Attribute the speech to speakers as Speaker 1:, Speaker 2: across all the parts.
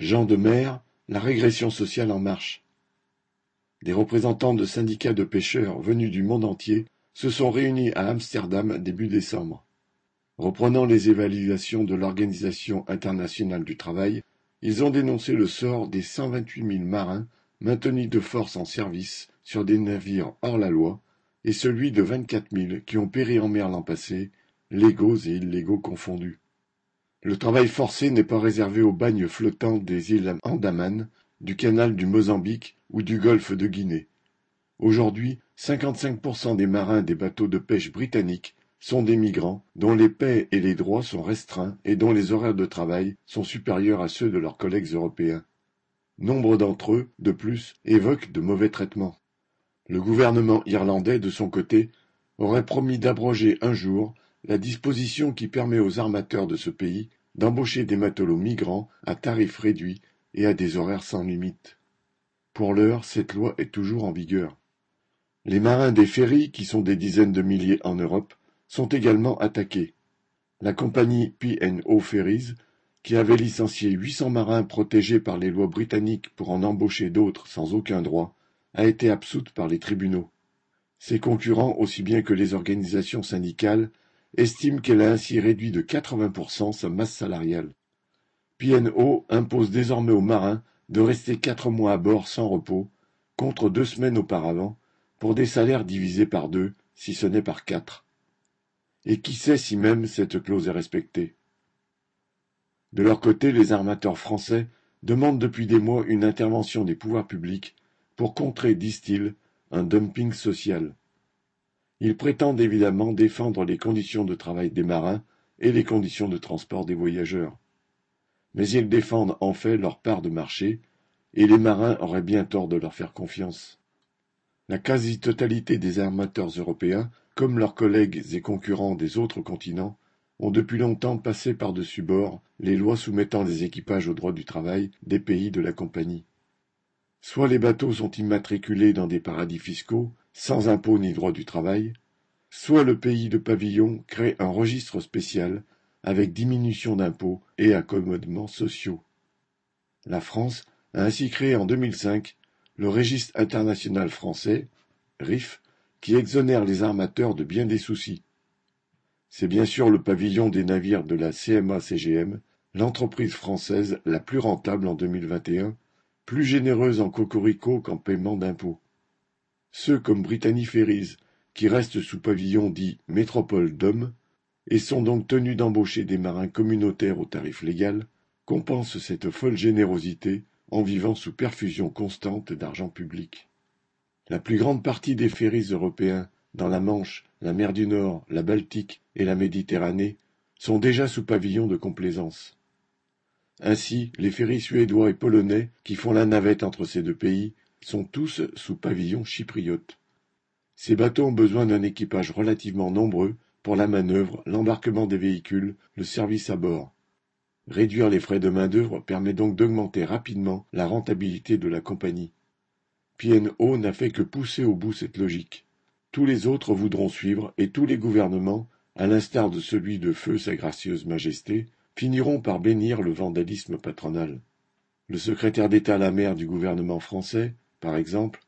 Speaker 1: Jean de Mer, la régression sociale en marche. Des représentants de syndicats de pêcheurs venus du monde entier se sont réunis à Amsterdam début décembre. Reprenant les évaluations de l'Organisation internationale du travail, ils ont dénoncé le sort des 128 000 marins maintenus de force en service sur des navires hors la loi et celui de 24 000 qui ont péri en mer l'an passé, légaux et illégaux confondus. Le travail forcé n'est pas réservé aux bagnes flottants des îles Andaman, du canal du Mozambique ou du golfe de Guinée. Aujourd'hui, 55% des marins des bateaux de pêche britanniques sont des migrants dont les paix et les droits sont restreints et dont les horaires de travail sont supérieurs à ceux de leurs collègues européens. Nombre d'entre eux, de plus, évoquent de mauvais traitements. Le gouvernement irlandais, de son côté, aurait promis d'abroger un jour la disposition qui permet aux armateurs de ce pays d'embaucher des matelots migrants à tarifs réduits et à des horaires sans limite. Pour l'heure, cette loi est toujours en vigueur. Les marins des ferries, qui sont des dizaines de milliers en Europe, sont également attaqués. La compagnie P&O Ferries, qui avait licencié 800 marins protégés par les lois britanniques pour en embaucher d'autres sans aucun droit, a été absoute par les tribunaux. Ses concurrents, aussi bien que les organisations syndicales, estiment qu'elle a ainsi réduit de 80% sa masse salariale. P&O impose désormais aux marins de rester quatre mois à bord sans repos, contre deux semaines auparavant, pour des salaires divisés par deux, si ce n'est par quatre. Et qui sait si même cette clause est respectée? De leur côté, les armateurs français demandent depuis des mois une intervention des pouvoirs publics pour contrer, disent-ils, un dumping social. Ils prétendent évidemment défendre les conditions de travail des marins et les conditions de transport des voyageurs. Mais ils défendent en fait leur part de marché, et les marins auraient bien tort de leur faire confiance. La quasi-totalité des armateurs européens comme leurs collègues et concurrents des autres continents, ont depuis longtemps passé par-dessus bord les lois soumettant les équipages au droit du travail des pays de la compagnie. Soit les bateaux sont immatriculés dans des paradis fiscaux, sans impôts ni droit du travail, soit le pays de pavillon crée un registre spécial avec diminution d'impôts et accommodements sociaux. La France a ainsi créé en 2005 le Registre international français, RIF, qui exonère les armateurs de bien des soucis. C'est bien sûr le pavillon des navires de la CMA-CGM, l'entreprise française la plus rentable en 2021, plus généreuse en cocorico qu'en paiement d'impôts. Ceux comme Brittany Ferries, qui restent sous pavillon dit métropole d'hommes, et sont donc tenus d'embaucher des marins communautaires au tarif légal, compensent cette folle générosité en vivant sous perfusion constante d'argent public. La plus grande partie des ferries européens dans la Manche, la mer du Nord, la Baltique et la Méditerranée sont déjà sous pavillon de complaisance. Ainsi, les ferries suédois et polonais qui font la navette entre ces deux pays sont tous sous pavillon chypriote. Ces bateaux ont besoin d'un équipage relativement nombreux pour la manœuvre, l'embarquement des véhicules, le service à bord. Réduire les frais de main-d'œuvre permet donc d'augmenter rapidement la rentabilité de la compagnie. P&O n'a fait que pousser au bout cette logique. Tous les autres voudront suivre, et tous les gouvernements, à l'instar de celui de feu Sa Gracieuse Majesté, finiront par bénir le vandalisme patronal. Le secrétaire d'État à la mer du gouvernement français, par exemple,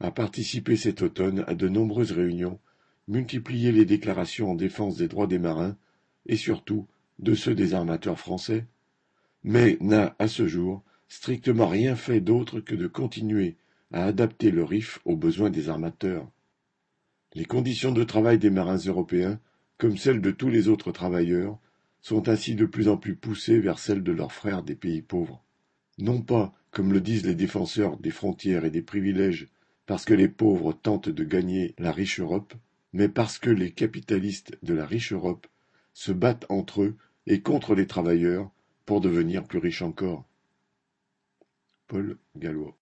Speaker 1: a participé cet automne à de nombreuses réunions, multiplié les déclarations en défense des droits des marins, et surtout de ceux des armateurs français, mais n'a, à ce jour, strictement rien fait d'autre que de continuer à adapter le RIF aux besoins des armateurs. Les conditions de travail des marins européens, comme celles de tous les autres travailleurs, sont ainsi de plus en plus poussées vers celles de leurs frères des pays pauvres. Non pas, comme le disent les défenseurs des frontières et des privilèges, parce que les pauvres tentent de gagner la riche Europe, mais parce que les capitalistes de la riche Europe se battent entre eux et contre les travailleurs pour devenir plus riches encore. Paul Gallois